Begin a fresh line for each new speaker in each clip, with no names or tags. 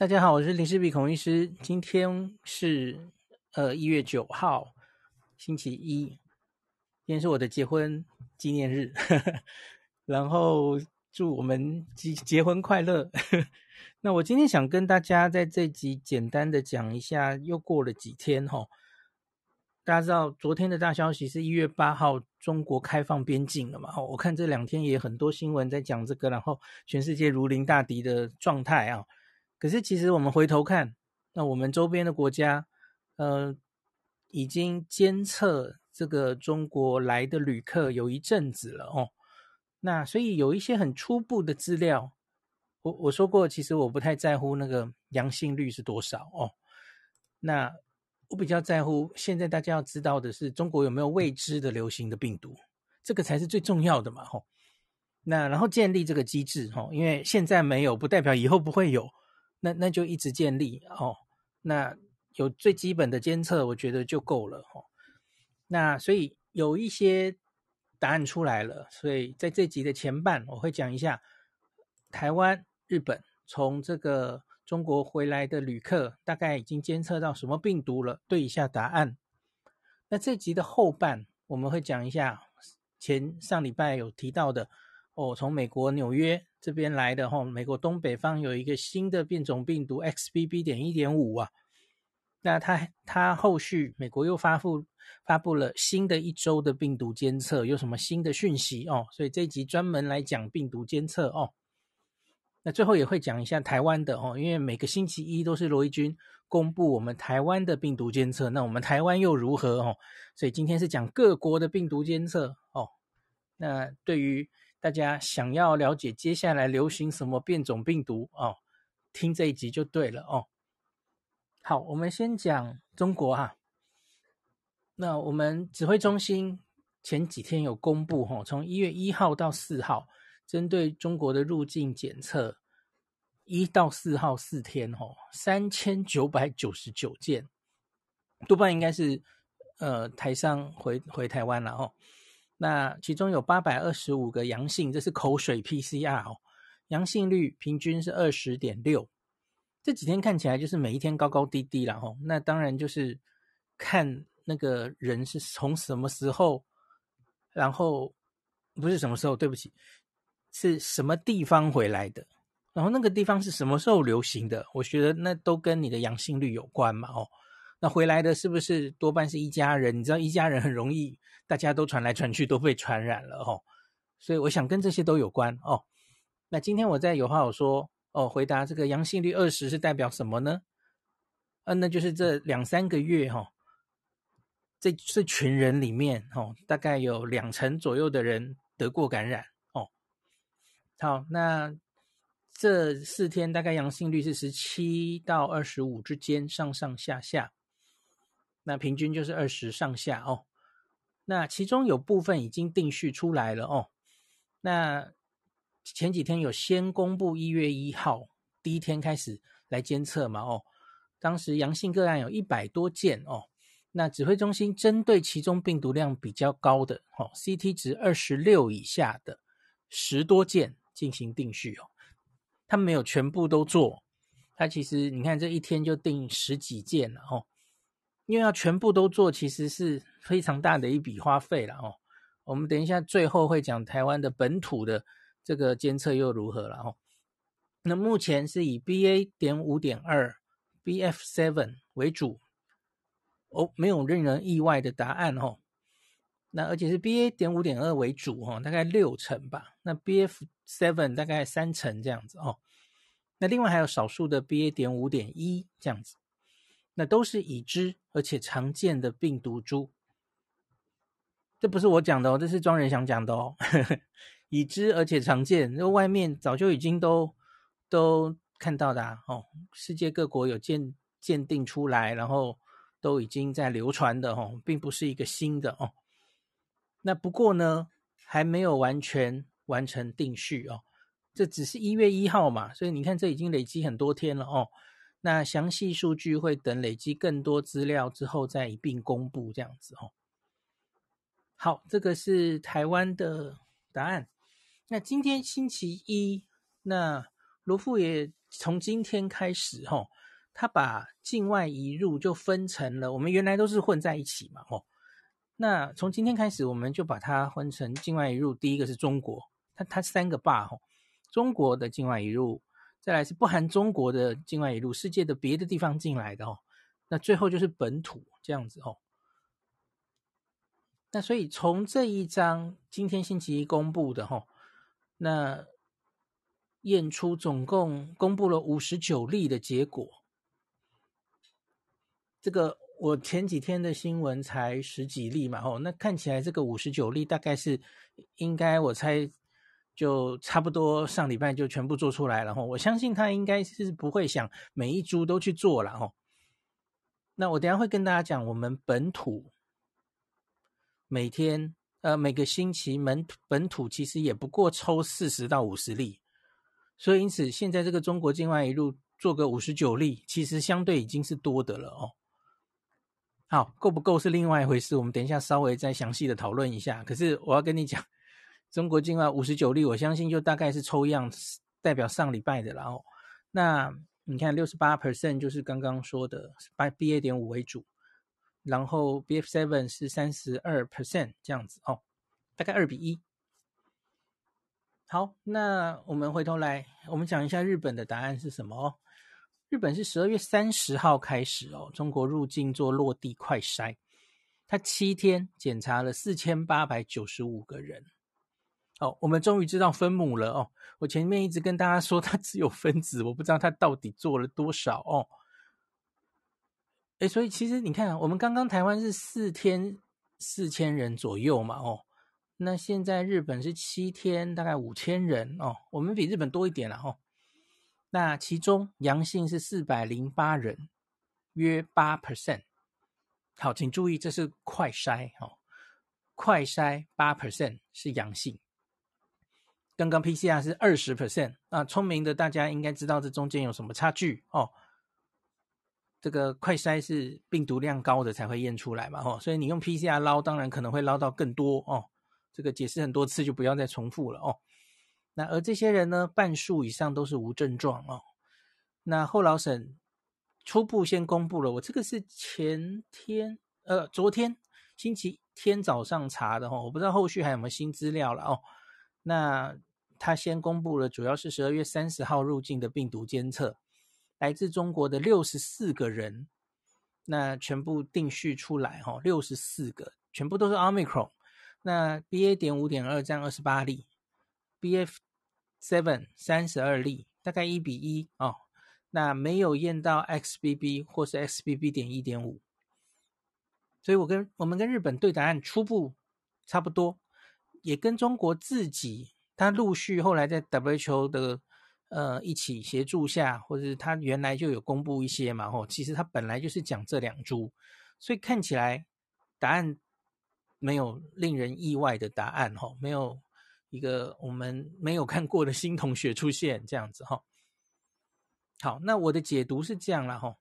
大家好，我是林氏璧孔医师。今天是呃一月九号，星期一。今天是我的结婚纪念日，然后祝我们结结婚快乐。那我今天想跟大家在这集简单的讲一下，又过了几天哈。大家知道昨天的大消息是一月八号中国开放边境了嘛？哦，我看这两天也很多新闻在讲这个，然后全世界如临大敌的状态啊。可是，其实我们回头看，那我们周边的国家，呃，已经监测这个中国来的旅客有一阵子了哦。那所以有一些很初步的资料，我我说过，其实我不太在乎那个阳性率是多少哦。那我比较在乎，现在大家要知道的是，中国有没有未知的流行的病毒，这个才是最重要的嘛。吼，那然后建立这个机制，吼，因为现在没有，不代表以后不会有。那那就一直建立哦，那有最基本的监测，我觉得就够了哦。那所以有一些答案出来了，所以在这集的前半我会讲一下台湾、日本从这个中国回来的旅客大概已经监测到什么病毒了，对一下答案。那这集的后半我们会讲一下前上礼拜有提到的哦，从美国纽约。这边来的哈，美国东北方有一个新的变种病毒 XBB. 点一点五啊，那它它后续美国又发布发布了新的一周的病毒监测，有什么新的讯息哦？所以这一集专门来讲病毒监测哦。那最后也会讲一下台湾的哦，因为每个星期一都是罗一钧公布我们台湾的病毒监测，那我们台湾又如何哦？所以今天是讲各国的病毒监测哦。那对于大家想要了解接下来流行什么变种病毒哦，听这一集就对了哦。好，我们先讲中国哈。那我们指挥中心前几天有公布哈，从一月一号到四号，针对中国的入境检测，一到四号四天哈，三千九百九十九件，多半应该是呃台商回回台湾了哦。那其中有八百二十五个阳性，这是口水 PCR 哦，阳性率平均是二十点六。这几天看起来就是每一天高高低低了哦。那当然就是看那个人是从什么时候，然后不是什么时候，对不起，是什么地方回来的，然后那个地方是什么时候流行的，我觉得那都跟你的阳性率有关嘛哦。那回来的是不是多半是一家人？你知道一家人很容易，大家都传来传去，都被传染了哦。所以我想跟这些都有关哦。那今天我在有话好说哦，回答这个阳性率二十是代表什么呢？嗯、那就是这两三个月哈、哦，这这群人里面哦，大概有两成左右的人得过感染哦。好，那。这四天大概阳性率是十七到二十五之间，上上下下，那平均就是二十上下哦。那其中有部分已经定序出来了哦。那前几天有先公布一月一号第一天开始来监测嘛哦，当时阳性个案有一百多件哦。那指挥中心针对其中病毒量比较高的哦，CT 值二十六以下的十多件进行定序哦。他没有全部都做，他其实你看这一天就定十几件了哦，因为要全部都做，其实是非常大的一笔花费了哦。我们等一下最后会讲台湾的本土的这个监测又如何了哦。那目前是以 BA. 点五点二 BF seven 为主哦，没有令人意外的答案哦。那而且是 BA. 点五点二为主哈，大概六成吧。那 BF seven 大概三成这样子哦。那另外还有少数的 BA. 点五点一这样子，那都是已知而且常见的病毒株。这不是我讲的哦，这是庄人祥讲的哦。已知而且常见，那外面早就已经都都看到的啊哦。世界各国有鉴鉴定出来，然后都已经在流传的哦，并不是一个新的哦。那不过呢，还没有完全完成定序哦，这只是一月一号嘛，所以你看这已经累积很多天了哦。那详细数据会等累积更多资料之后再一并公布这样子哦。好，这个是台湾的答案。那今天星期一，那罗富也从今天开始，吼，他把境外移入就分成了，我们原来都是混在一起嘛，吼。那从今天开始，我们就把它分成境外移入。第一个是中国，它它三个坝吼，中国的境外移入，再来是不含中国的境外移入，世界的别的地方进来的哦。那最后就是本土这样子哦。那所以从这一张今天星期一公布的吼，那验出总共公布了五十九例的结果。这个我前几天的新闻才十几例嘛，吼，那看起来这个五十九例大概是应该我猜就差不多上礼拜就全部做出来了吼，我相信他应该是不会想每一株都去做了哈。那我等下会跟大家讲我们本土。每天，呃，每个星期门本土其实也不过抽四十到五十例，所以因此现在这个中国境外一路做个五十九例，其实相对已经是多的了哦。好，够不够是另外一回事，我们等一下稍微再详细的讨论一下。可是我要跟你讲，中国境外五十九例，我相信就大概是抽样代表上礼拜的了哦。那你看六十八 percent 就是刚刚说的，by BA 点五为主。然后 BF7 是三十二 percent 这样子哦，大概二比一。好，那我们回头来，我们讲一下日本的答案是什么哦？日本是十二月三十号开始哦，中国入境做落地快筛，他七天检查了四千八百九十五个人。哦，我们终于知道分母了哦。我前面一直跟大家说它只有分子，我不知道它到底做了多少哦。哎，所以其实你看，我们刚刚台湾是四天四千人左右嘛，哦，那现在日本是七天大概五千人哦，我们比日本多一点了哦。那其中阳性是四百零八人，约八 percent。好，请注意，这是快筛哦，快筛八 percent 是阳性。刚刚 PCR 是二十 percent，啊，聪明的大家应该知道这中间有什么差距哦。这个快筛是病毒量高的才会验出来嘛，吼，所以你用 PCR 捞，当然可能会捞到更多哦。这个解释很多次，就不要再重复了哦。那而这些人呢，半数以上都是无症状哦。那后老省初步先公布了，我这个是前天，呃，昨天星期天早上查的哦，我不知道后续还有没有新资料了哦。那他先公布了，主要是十二月三十号入境的病毒监测。来自中国的六十四个人，那全部定序出来哈，六十四个全部都是 Omicron。那 BA 点五点二占二十八例，BF seven 三十二例，大概一比一哦。那没有验到 XBB 或是 XBB 点一点五，所以我跟我们跟日本对答案初步差不多，也跟中国自己，他陆续后来在 WHO 的。呃，一起协助下，或者是他原来就有公布一些嘛，吼，其实他本来就是讲这两株，所以看起来答案没有令人意外的答案，吼，没有一个我们没有看过的新同学出现这样子，哈。好，那我的解读是这样了，吼，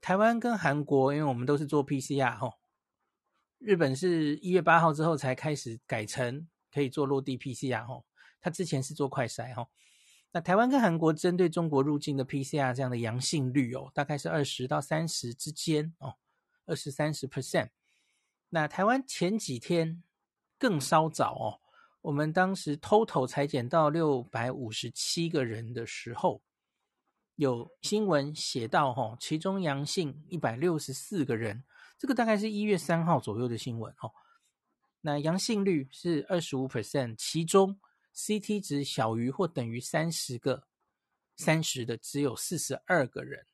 台湾跟韩国，因为我们都是做 PCR，吼，日本是一月八号之后才开始改成可以做落地 PCR，吼，他之前是做快筛，吼。那台湾跟韩国针对中国入境的 PCR 这样的阳性率哦，大概是二十到三十之间哦，二十三十 percent。那台湾前几天更稍早哦，我们当时 total 采检到六百五十七个人的时候，有新闻写到哦，其中阳性一百六十四个人，这个大概是一月三号左右的新闻哦。那阳性率是二十五 percent，其中。CT 值小于或等于三十个，三十的只有四十二个人，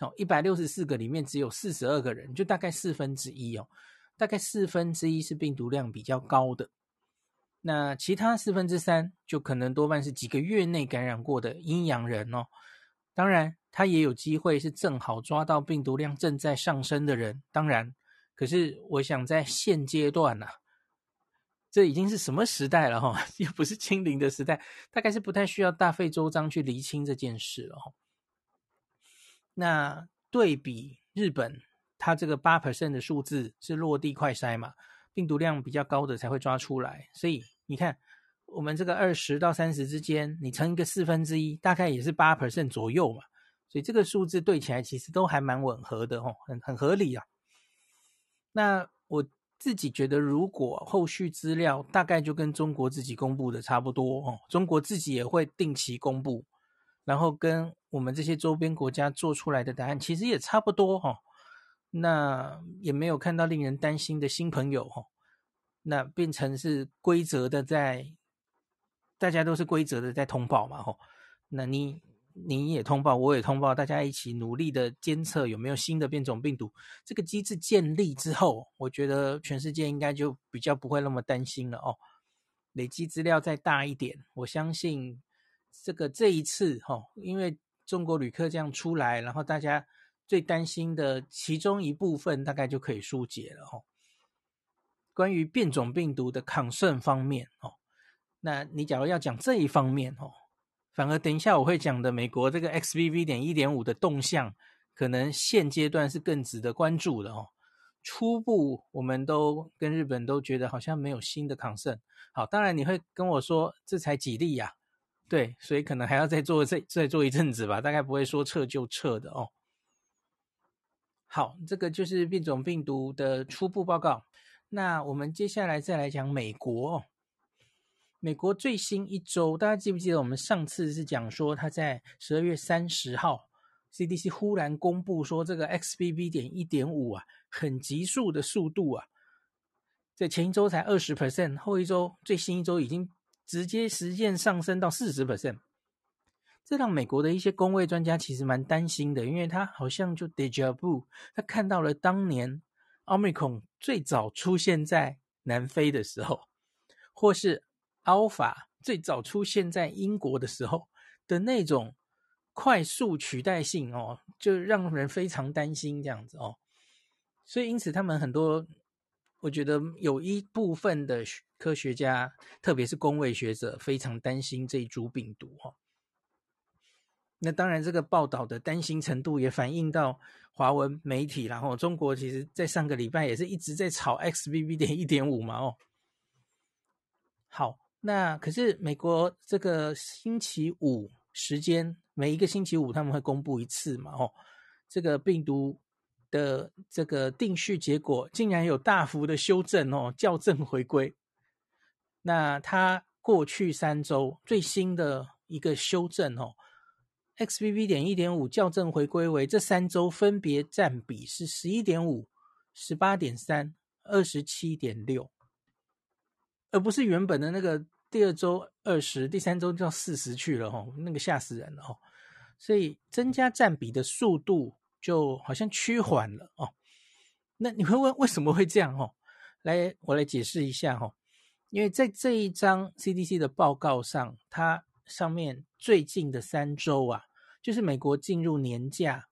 哦，一百六十四个里面只有四十二个人，就大概四分之一哦，大概四分之一是病毒量比较高的，那其他四分之三就可能多半是几个月内感染过的阴阳人哦，当然他也有机会是正好抓到病毒量正在上升的人，当然，可是我想在现阶段呐、啊。这已经是什么时代了哈？又不是清零的时代，大概是不太需要大费周章去厘清这件事了哈。那对比日本，它这个八 percent 的数字是落地快筛嘛，病毒量比较高的才会抓出来，所以你看，我们这个二十到三十之间，你乘一个四分之一，大概也是八 percent 左右嘛。所以这个数字对起来其实都还蛮吻合的哦，很很合理啊。那我自己觉得，如果后续资料大概就跟中国自己公布的差不多哦，中国自己也会定期公布，然后跟我们这些周边国家做出来的答案其实也差不多哦。那也没有看到令人担心的新朋友哦。那变成是规则的在，大家都是规则的在通报嘛吼。那你。你也通报，我也通报，大家一起努力的监测有没有新的变种病毒。这个机制建立之后，我觉得全世界应该就比较不会那么担心了哦。累积资料再大一点，我相信这个这一次哈、哦，因为中国旅客这样出来，然后大家最担心的其中一部分大概就可以疏解了哦。关于变种病毒的抗胜方面哦，那你假如要讲这一方面哦。反而等一下我会讲的美国这个 XBB 点一点五的动向，可能现阶段是更值得关注的哦。初步我们都跟日本都觉得好像没有新的抗胜。好，当然你会跟我说这才几例呀？对，所以可能还要再做再再做一阵子吧，大概不会说撤就撤的哦。好，这个就是变种病毒的初步报告。那我们接下来再来讲美国哦。美国最新一周，大家记不记得我们上次是讲说，他在十二月三十号，CDC 忽然公布说，这个 XBB 点一点五啊，很急速的速度啊，在前一周才二十 percent，后一周最新一周已经直接实现上升到四十 percent，这让美国的一些公卫专家其实蛮担心的，因为他好像就 deja vu，他看到了当年 Omicron 最早出现在南非的时候，或是 Alpha 最早出现在英国的时候的那种快速取代性哦，就让人非常担心这样子哦。所以因此他们很多，我觉得有一部分的科学家，特别是公卫学者，非常担心这一株病毒哈。那当然，这个报道的担心程度也反映到华文媒体，然后中国其实在上个礼拜也是一直在炒 XBB 点一点五嘛哦。好。那可是美国这个星期五时间，每一个星期五他们会公布一次嘛？哦，这个病毒的这个定序结果竟然有大幅的修正哦，校正回归。那它过去三周最新的一个修正哦，XBB 点一点五校正回归为这三周分别占比是十一点五、十八点三、二十七点六，而不是原本的那个。第二周二十，第三周就要四十去了哈，那个吓死人了哈。所以增加占比的速度就好像趋缓了哦。那你会问为什么会这样哈？来，我来解释一下哈。因为在这一张 CDC 的报告上，它上面最近的三周啊，就是美国进入年假，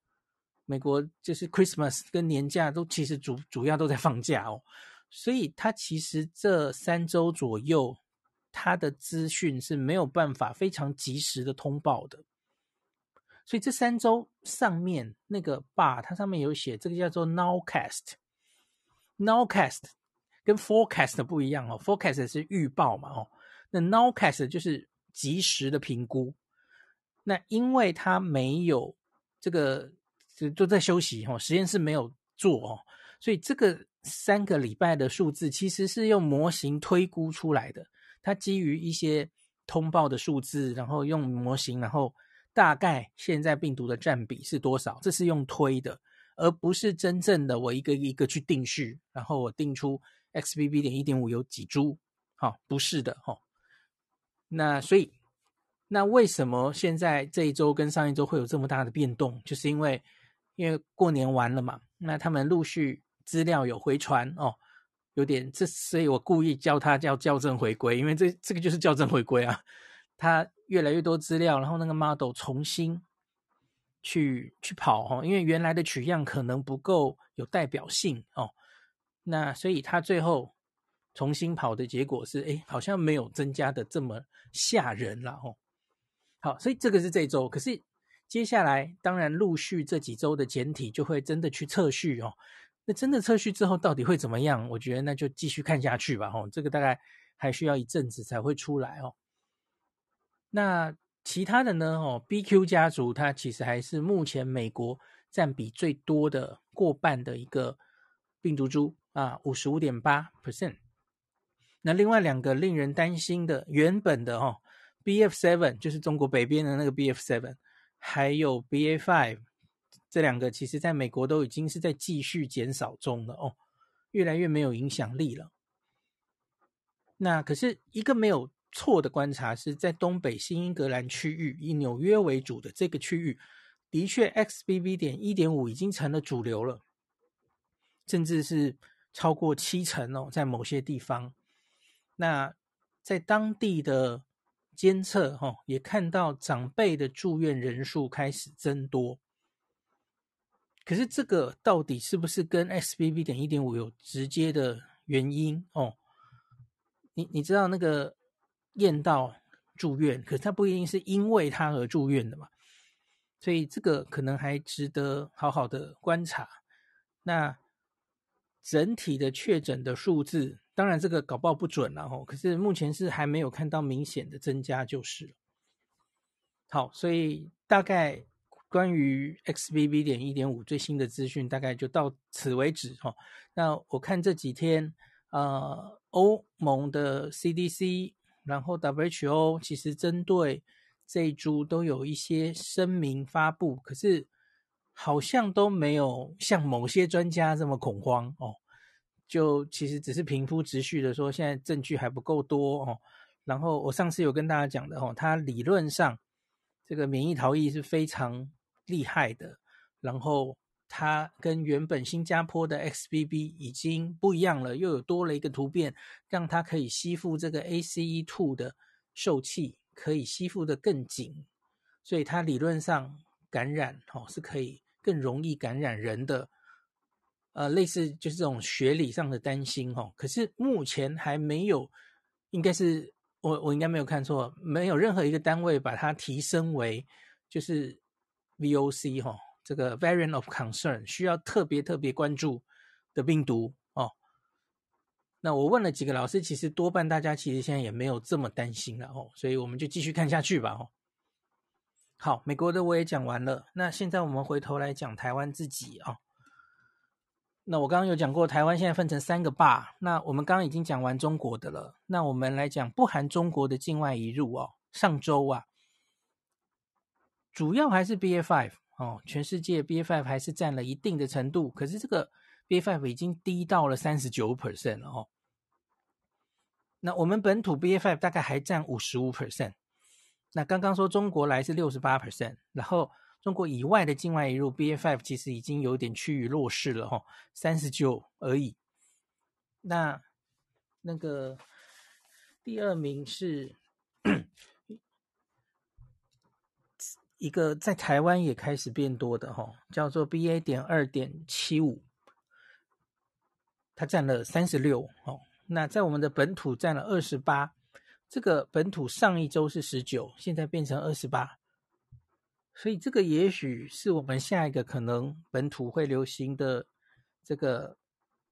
美国就是 Christmas 跟年假都其实主主要都在放假哦，所以它其实这三周左右。它的资讯是没有办法非常及时的通报的，所以这三周上面那个 bar，它上面有写这个叫做 nowcast，nowcast 跟 forecast 不一样哦，forecast 是预报嘛哦，那 nowcast 就是及时的评估。那因为它没有这个就都在休息哦，实验室没有做哦，所以这个三个礼拜的数字其实是用模型推估出来的。它基于一些通报的数字，然后用模型，然后大概现在病毒的占比是多少？这是用推的，而不是真正的我一个一个去定序，然后我定出 XBB 点一点五有几株？好，不是的，哈。那所以，那为什么现在这一周跟上一周会有这么大的变动？就是因为因为过年完了嘛，那他们陆续资料有回传哦。有点这，所以我故意叫它叫校正回归，因为这这个就是校正回归啊。它越来越多资料，然后那个 model 重新去去跑哦，因为原来的取样可能不够有代表性哦。那所以它最后重新跑的结果是，哎，好像没有增加的这么吓人了哦。好，所以这个是这周，可是接下来当然陆续这几周的简体就会真的去测序哦。那真的测序之后到底会怎么样？我觉得那就继续看下去吧。吼，这个大概还需要一阵子才会出来哦。那其他的呢？哦，BQ 家族它其实还是目前美国占比最多的过半的一个病毒株啊，五十五点八 percent。那另外两个令人担心的，原本的哦，BF7 就是中国北边的那个 BF7，还有 BA5 这两个，其实在美国都已经是在继续减少中了哦，越来越没有影响力了。那可是一个没有错的观察是在东北新英格兰区域，以纽约为主的这个区域，的确 XBB 点一点五已经成了主流了，甚至是超过七成哦，在某些地方。那在当地的监测，哈，也看到长辈的住院人数开始增多。可是这个到底是不是跟 SBB 点一点五有直接的原因？哦，你你知道那个验到住院，可是他不一定是因为他而住院的嘛，所以这个可能还值得好好的观察。那整体的确诊的数字。当然，这个搞不好不准了哦。可是目前是还没有看到明显的增加，就是了。好，所以大概关于 XBB 点一点五最新的资讯，大概就到此为止哈。那我看这几天，呃，欧盟的 CDC，然后 WHO，其实针对这一株都有一些声明发布，可是好像都没有像某些专家这么恐慌哦。就其实只是平铺直叙的说，现在证据还不够多哦。然后我上次有跟大家讲的哦，它理论上这个免疫逃逸是非常厉害的。然后它跟原本新加坡的 XBB 已经不一样了，又有多了一个突变，让它可以吸附这个 ACE2 的受气，可以吸附得更紧，所以它理论上感染哦是可以更容易感染人的。呃，类似就是这种学理上的担心哦，可是目前还没有，应该是我我应该没有看错，没有任何一个单位把它提升为就是 VOC 哈，这个 Variant of Concern 需要特别特别关注的病毒哦。那我问了几个老师，其实多半大家其实现在也没有这么担心了哦，所以我们就继续看下去吧哦。好，美国的我也讲完了，那现在我们回头来讲台湾自己啊。那我刚刚有讲过，台湾现在分成三个坝。那我们刚刚已经讲完中国的了，那我们来讲不含中国的境外移入哦。上周啊，主要还是 BA.5 哦，全世界 BA.5 还是占了一定的程度，可是这个 BA.5 已经低到了三十九 percent 了哦。那我们本土 BA.5 大概还占五十五 percent。那刚刚说中国来是六十八 percent，然后。中国以外的境外移入 BA.5 其实已经有点趋于弱势了哈，三十九而已。那那个第二名是一个在台湾也开始变多的哈，叫做 BA. 点二点七五，它占了三十六哦。那在我们的本土占了二十八，这个本土上一周是十九，现在变成二十八。所以这个也许是我们下一个可能本土会流行的这个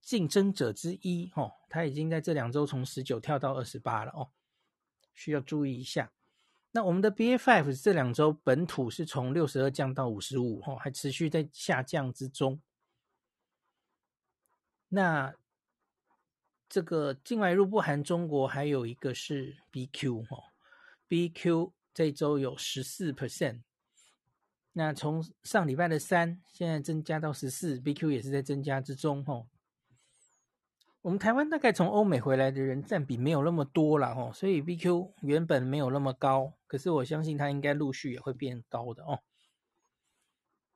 竞争者之一哦，它已经在这两周从十九跳到二十八了哦，需要注意一下。那我们的 BA.5 这两周本土是从六十二降到五十五哦，还持续在下降之中。那这个境外入不含中国，还有一个是 BQ 哦，BQ 这周有十四 percent。那从上礼拜的三，现在增加到十四，BQ 也是在增加之中吼。我们台湾大概从欧美回来的人占比没有那么多了哦，所以 BQ 原本没有那么高，可是我相信它应该陆续也会变高的哦。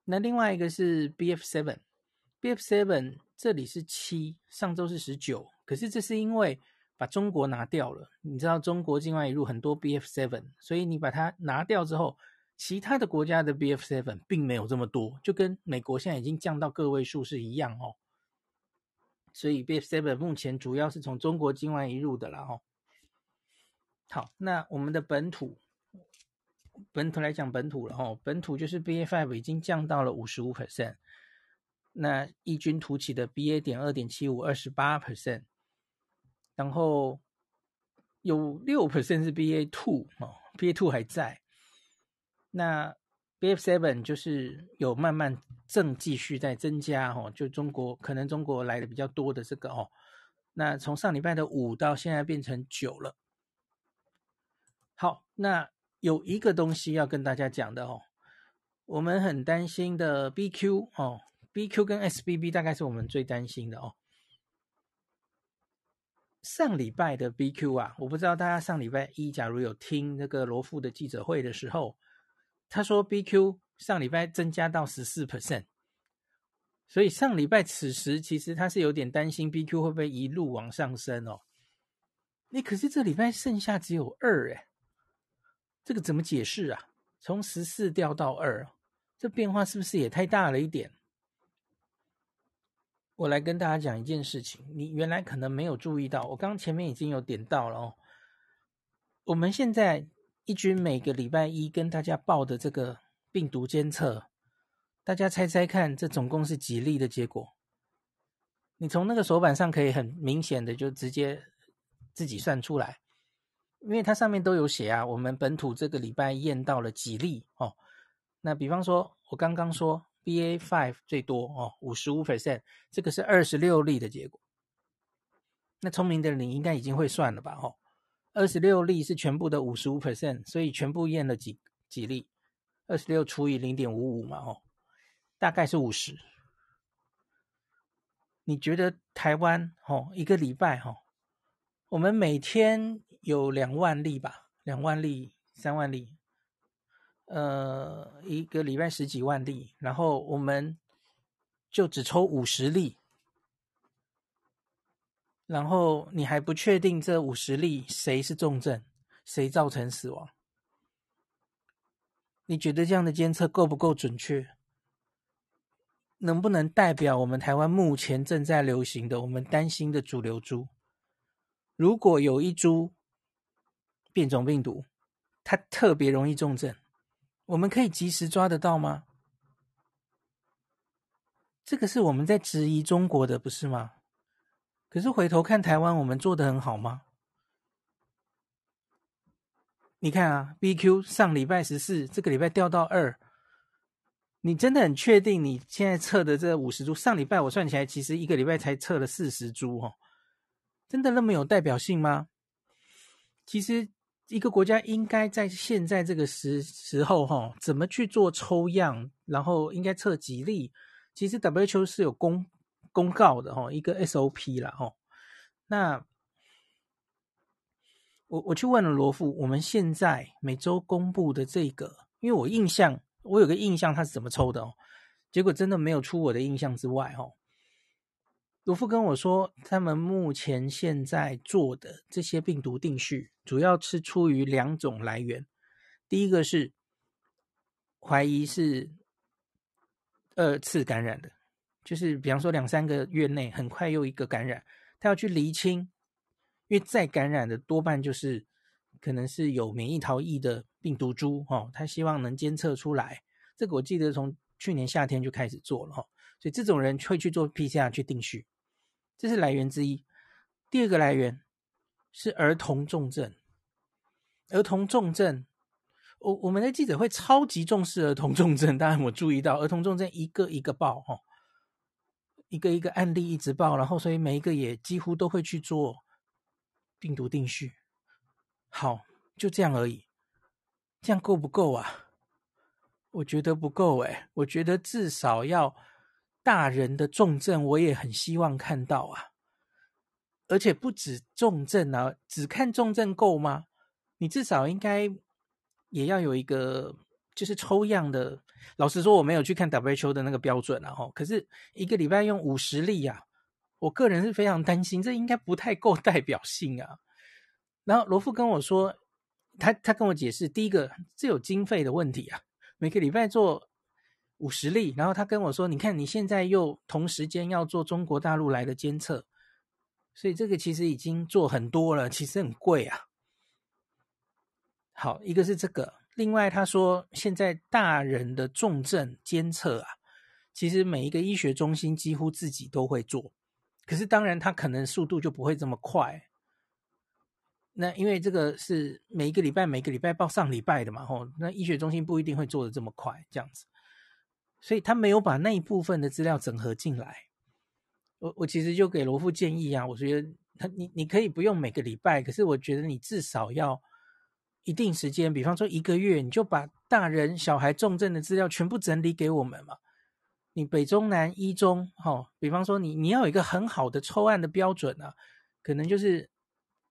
那另外一个是 BF7，BF7 这里是七，上周是十九，可是这是因为把中国拿掉了，你知道中国境外引入很多 BF7，所以你把它拿掉之后。其他的国家的 BF7 并没有这么多，就跟美国现在已经降到个位数是一样哦。所以 BF7 目前主要是从中国境外移入的了哦。好，那我们的本土，本土来讲本土了哦，本土就是 BA5 已经降到了五十五 percent，那异军突起的 BA 点二点七五二十八 percent，然后有六 percent 是 BA two 哦，BA two 还在。那 F seven 就是有慢慢正继续在增加哦，就中国可能中国来的比较多的这个哦。那从上礼拜的五到现在变成九了。好，那有一个东西要跟大家讲的哦，我们很担心的 BQ 哦，BQ 跟 SBB 大概是我们最担心的哦。上礼拜的 BQ 啊，我不知道大家上礼拜一假如有听那个罗富的记者会的时候，他说 BQ 上礼拜增加到十四 percent，所以上礼拜此时其实他是有点担心 BQ 会不会一路往上升哦。你可是这礼拜剩下只有二诶，这个怎么解释啊？从十四掉到二，这变化是不是也太大了一点？我来跟大家讲一件事情，你原来可能没有注意到，我刚前面已经有点到了哦。我们现在一军每个礼拜一跟大家报的这个病毒监测，大家猜猜看，这总共是几例的结果？你从那个手板上可以很明显的就直接自己算出来，因为它上面都有写啊，我们本土这个礼拜验到了几例哦。那比方说，我刚刚说。BA five 最多哦，五十五 percent，这个是二十六例的结果。那聪明的你应该已经会算了吧？哦，二十六例是全部的五十五 percent，所以全部验了几几例？二十六除以零点五五嘛，哦，大概是五十。你觉得台湾哦，一个礼拜哦，我们每天有两万例吧？两万例、三万例。呃，一个礼拜十几万例，然后我们就只抽五十例，然后你还不确定这五十例谁是重症，谁造成死亡？你觉得这样的监测够不够准确？能不能代表我们台湾目前正在流行的我们担心的主流株？如果有一株变种病毒，它特别容易重症。我们可以及时抓得到吗？这个是我们在质疑中国的，不是吗？可是回头看台湾，我们做的很好吗？你看啊，BQ 上礼拜十四，这个礼拜掉到二，你真的很确定你现在测的这五十株？上礼拜我算起来，其实一个礼拜才测了四十株哦，真的那么有代表性吗？其实。一个国家应该在现在这个时时候，哈，怎么去做抽样，然后应该测几例？其实 WHO 是有公公告的，哈，一个 SOP 啦，哈。那我我去问了罗富，我们现在每周公布的这个，因为我印象，我有个印象，他是怎么抽的哦？结果真的没有出我的印象之外，哦。罗富跟我说，他们目前现在做的这些病毒定序，主要是出于两种来源。第一个是怀疑是二次感染的，就是比方说两三个月内很快又一个感染，他要去厘清，因为再感染的多半就是可能是有免疫逃逸的病毒株哦，他希望能监测出来。这个我记得从去年夏天就开始做了哈，所以这种人会去做 PCR 去定序。这是来源之一，第二个来源是儿童重症。儿童重症，我我们的记者会超级重视儿童重症，当然我注意到儿童重症一个一个报哈，一个一个案例一直报，然后所以每一个也几乎都会去做病毒定序。好，就这样而已，这样够不够啊？我觉得不够诶，我觉得至少要。大人的重症我也很希望看到啊，而且不止重症啊，只看重症够吗？你至少应该也要有一个就是抽样的。老实说，我没有去看 WHO 的那个标准啊，可是一个礼拜用五十例啊，我个人是非常担心，这应该不太够代表性啊。然后罗富跟我说，他他跟我解释，第一个这有经费的问题啊，每个礼拜做。五十例，然后他跟我说：“你看，你现在又同时间要做中国大陆来的监测，所以这个其实已经做很多了，其实很贵啊。”好，一个是这个，另外他说现在大人的重症监测啊，其实每一个医学中心几乎自己都会做，可是当然他可能速度就不会这么快。那因为这个是每一个礼拜每个礼拜报上礼拜的嘛，吼，那医学中心不一定会做的这么快，这样子，所以他没有把那一部分的资料整合进来。我我其实就给罗富建议啊，我觉得他你你可以不用每个礼拜，可是我觉得你至少要一定时间，比方说一个月，你就把大人小孩重症的资料全部整理给我们嘛。你北中南一中，哈，比方说你你要有一个很好的抽案的标准啊，可能就是。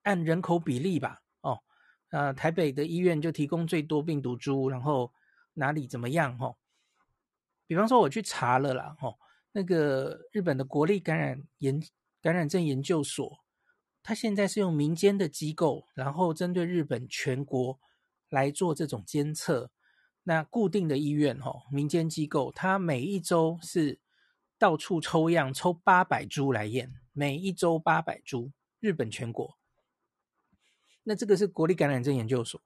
按人口比例吧，哦，呃，台北的医院就提供最多病毒株，然后哪里怎么样，哦，比方说我去查了啦，哦，那个日本的国立感染研感染症研究所，他现在是用民间的机构，然后针对日本全国来做这种监测。那固定的医院，哦，民间机构，他每一周是到处抽样，抽八百株来验，每一周八百株，日本全国。那这个是国立感染症研究所，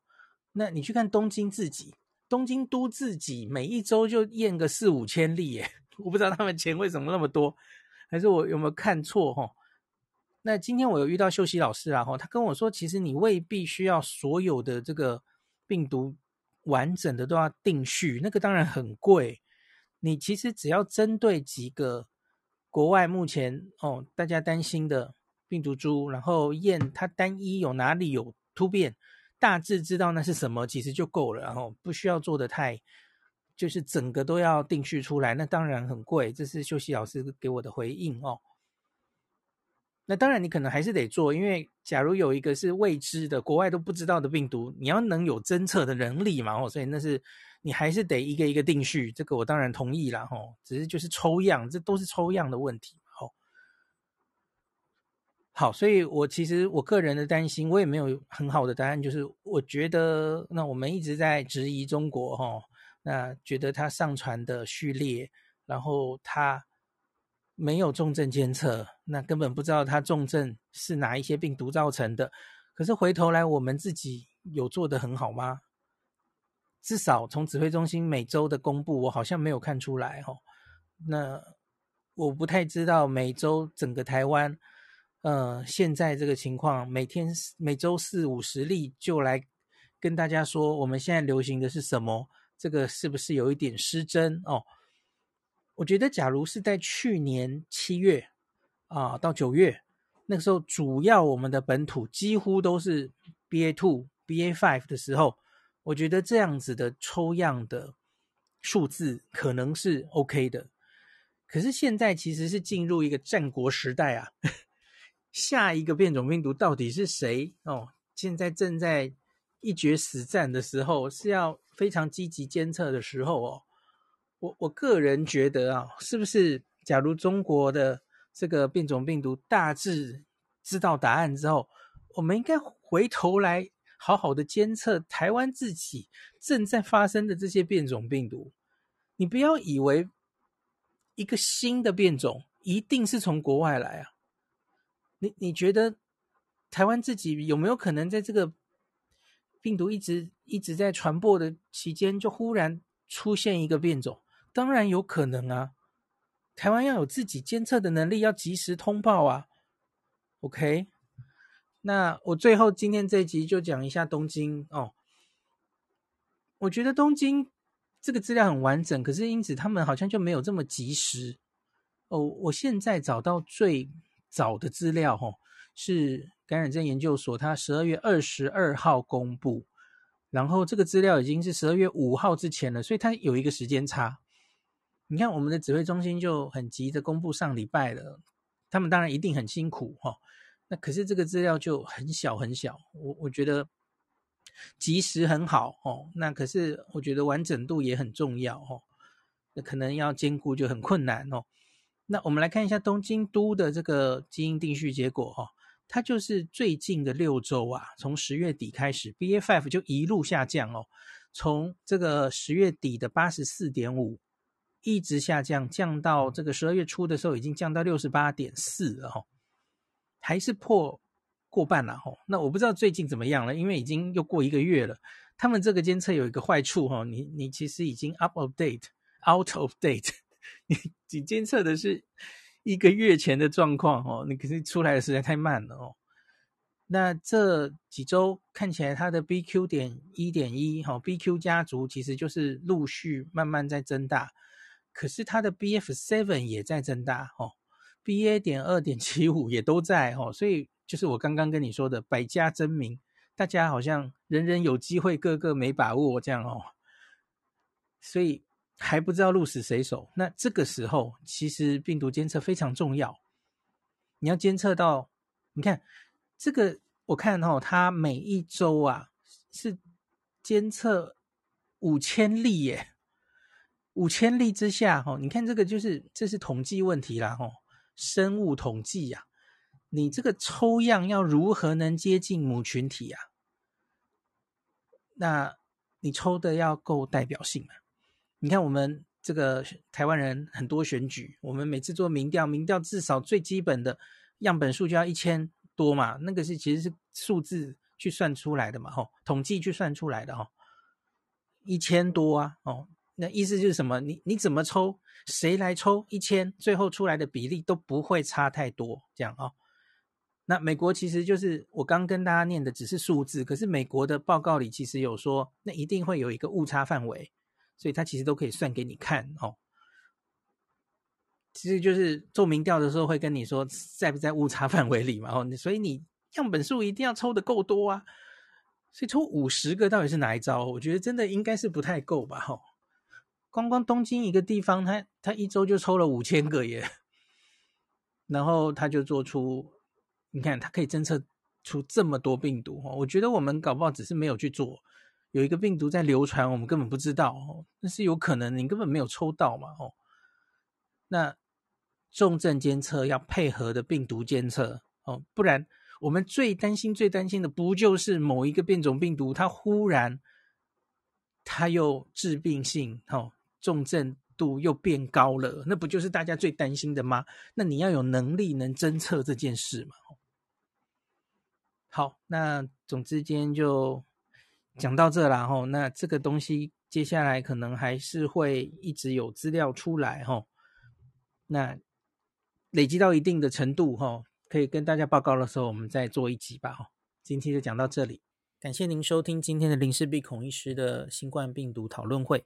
那你去看东京自己，东京都自己每一周就验个四五千例耶，我不知道他们钱为什么那么多，还是我有没有看错哈？那今天我有遇到秀熙老师啊，哈，他跟我说，其实你未必需要所有的这个病毒完整的都要定序，那个当然很贵，你其实只要针对几个国外目前哦大家担心的。病毒株，然后验它单一有哪里有突变，大致知道那是什么，其实就够了。然后不需要做得太，就是整个都要定序出来，那当然很贵。这是秀熙老师给我的回应哦。那当然你可能还是得做，因为假如有一个是未知的、国外都不知道的病毒，你要能有侦测的能力嘛。哦，所以那是你还是得一个一个定序。这个我当然同意了。哦，只是就是抽样，这都是抽样的问题。好，所以我其实我个人的担心，我也没有很好的答案，就是我觉得那我们一直在质疑中国哈，那觉得它上传的序列，然后它没有重症监测，那根本不知道他重症是哪一些病毒造成的。可是回头来，我们自己有做得很好吗？至少从指挥中心每周的公布，我好像没有看出来哈。那我不太知道每周整个台湾。呃，现在这个情况，每天每周四五十例就来跟大家说，我们现在流行的是什么？这个是不是有一点失真哦？我觉得，假如是在去年七月啊到九月那个时候，主要我们的本土几乎都是 BA two、BA five 的时候，我觉得这样子的抽样的数字可能是 OK 的。可是现在其实是进入一个战国时代啊。下一个变种病毒到底是谁？哦，现在正在一决死战的时候，是要非常积极监测的时候哦。我我个人觉得啊，是不是假如中国的这个变种病毒大致知道答案之后，我们应该回头来好好的监测台湾自己正在发生的这些变种病毒。你不要以为一个新的变种一定是从国外来啊。你你觉得台湾自己有没有可能在这个病毒一直一直在传播的期间，就忽然出现一个变种？当然有可能啊！台湾要有自己监测的能力，要及时通报啊。OK，那我最后今天这一集就讲一下东京哦。我觉得东京这个资料很完整，可是因此他们好像就没有这么及时哦。我现在找到最。早的资料哈，是感染症研究所，它十二月二十二号公布，然后这个资料已经是十二月五号之前了，所以它有一个时间差。你看我们的指挥中心就很急的公布上礼拜了，他们当然一定很辛苦哈。那可是这个资料就很小很小，我我觉得及时很好哦。那可是我觉得完整度也很重要哦，那可能要兼顾就很困难哦。那我们来看一下东京都的这个基因定序结果哈、哦，它就是最近的六周啊，从十月底开始，BA.5 就一路下降哦，从这个十月底的八十四点五一直下降，降到这个十二月初的时候已经降到六十八点四了哈、哦，还是破过半了哈、哦。那我不知道最近怎么样了，因为已经又过一个月了。他们这个监测有一个坏处哈、哦，你你其实已经 up of date，out of date。你你监测的是一个月前的状况哦，你可是出来的实在太慢了哦。那这几周看起来，它的 BQ 点一点一，哈，BQ 家族其实就是陆续慢慢在增大，可是它的 BF seven 也在增大，哦，BA 点二点七五也都在，哦，所以就是我刚刚跟你说的百家争鸣，大家好像人人有机会，个个没把握这样哦，所以还不知道鹿死谁手。那这个时候，其实病毒监测非常重要，你要监测到，你看。这个我看、哦，它每一周啊是监测五千例耶，五千例之下哈、你看这个就是这是统计问题啦哈、生物统计呀、你这个抽样要如何能接近母群体啊？那你抽的要够代表性嘛？你看我们这个台湾人很多选举，我们每次做民调，民调至少最基本的样本数就要一千。多嘛？那个是其实是数字去算出来的嘛，吼，统计去算出来的哦，一千多啊，哦，那意思就是什么？你你怎么抽，谁来抽一千，最后出来的比例都不会差太多，这样哦。那美国其实就是我刚跟大家念的只是数字，可是美国的报告里其实有说，那一定会有一个误差范围，所以它其实都可以算给你看哦。其实就是做民调的时候会跟你说在不在误差范围里嘛，哦，所以你样本数一定要抽的够多啊，所以抽五十个到底是哪一招？我觉得真的应该是不太够吧，哈，光光东京一个地方，他他一周就抽了五千个耶，然后他就做出，你看他可以侦测出这么多病毒哦，我觉得我们搞不好只是没有去做，有一个病毒在流传，我们根本不知道哦，那是有可能你根本没有抽到嘛，哦，那。重症监测要配合的病毒监测哦，不然我们最担心、最担心的不就是某一个变种病毒，它忽然它又致病性哦，重症度又变高了，那不就是大家最担心的吗？那你要有能力能侦测这件事嘛。好，那总之今天就讲到这了哈。那这个东西接下来可能还是会一直有资料出来哈。那。累积到一定的程度，哈，可以跟大家报告的时候，我们再做一集吧，哈。今天就讲到这里，感谢您收听今天的林氏璧孔医师的新冠病毒讨论会。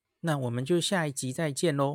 那我们就下一集再见喽。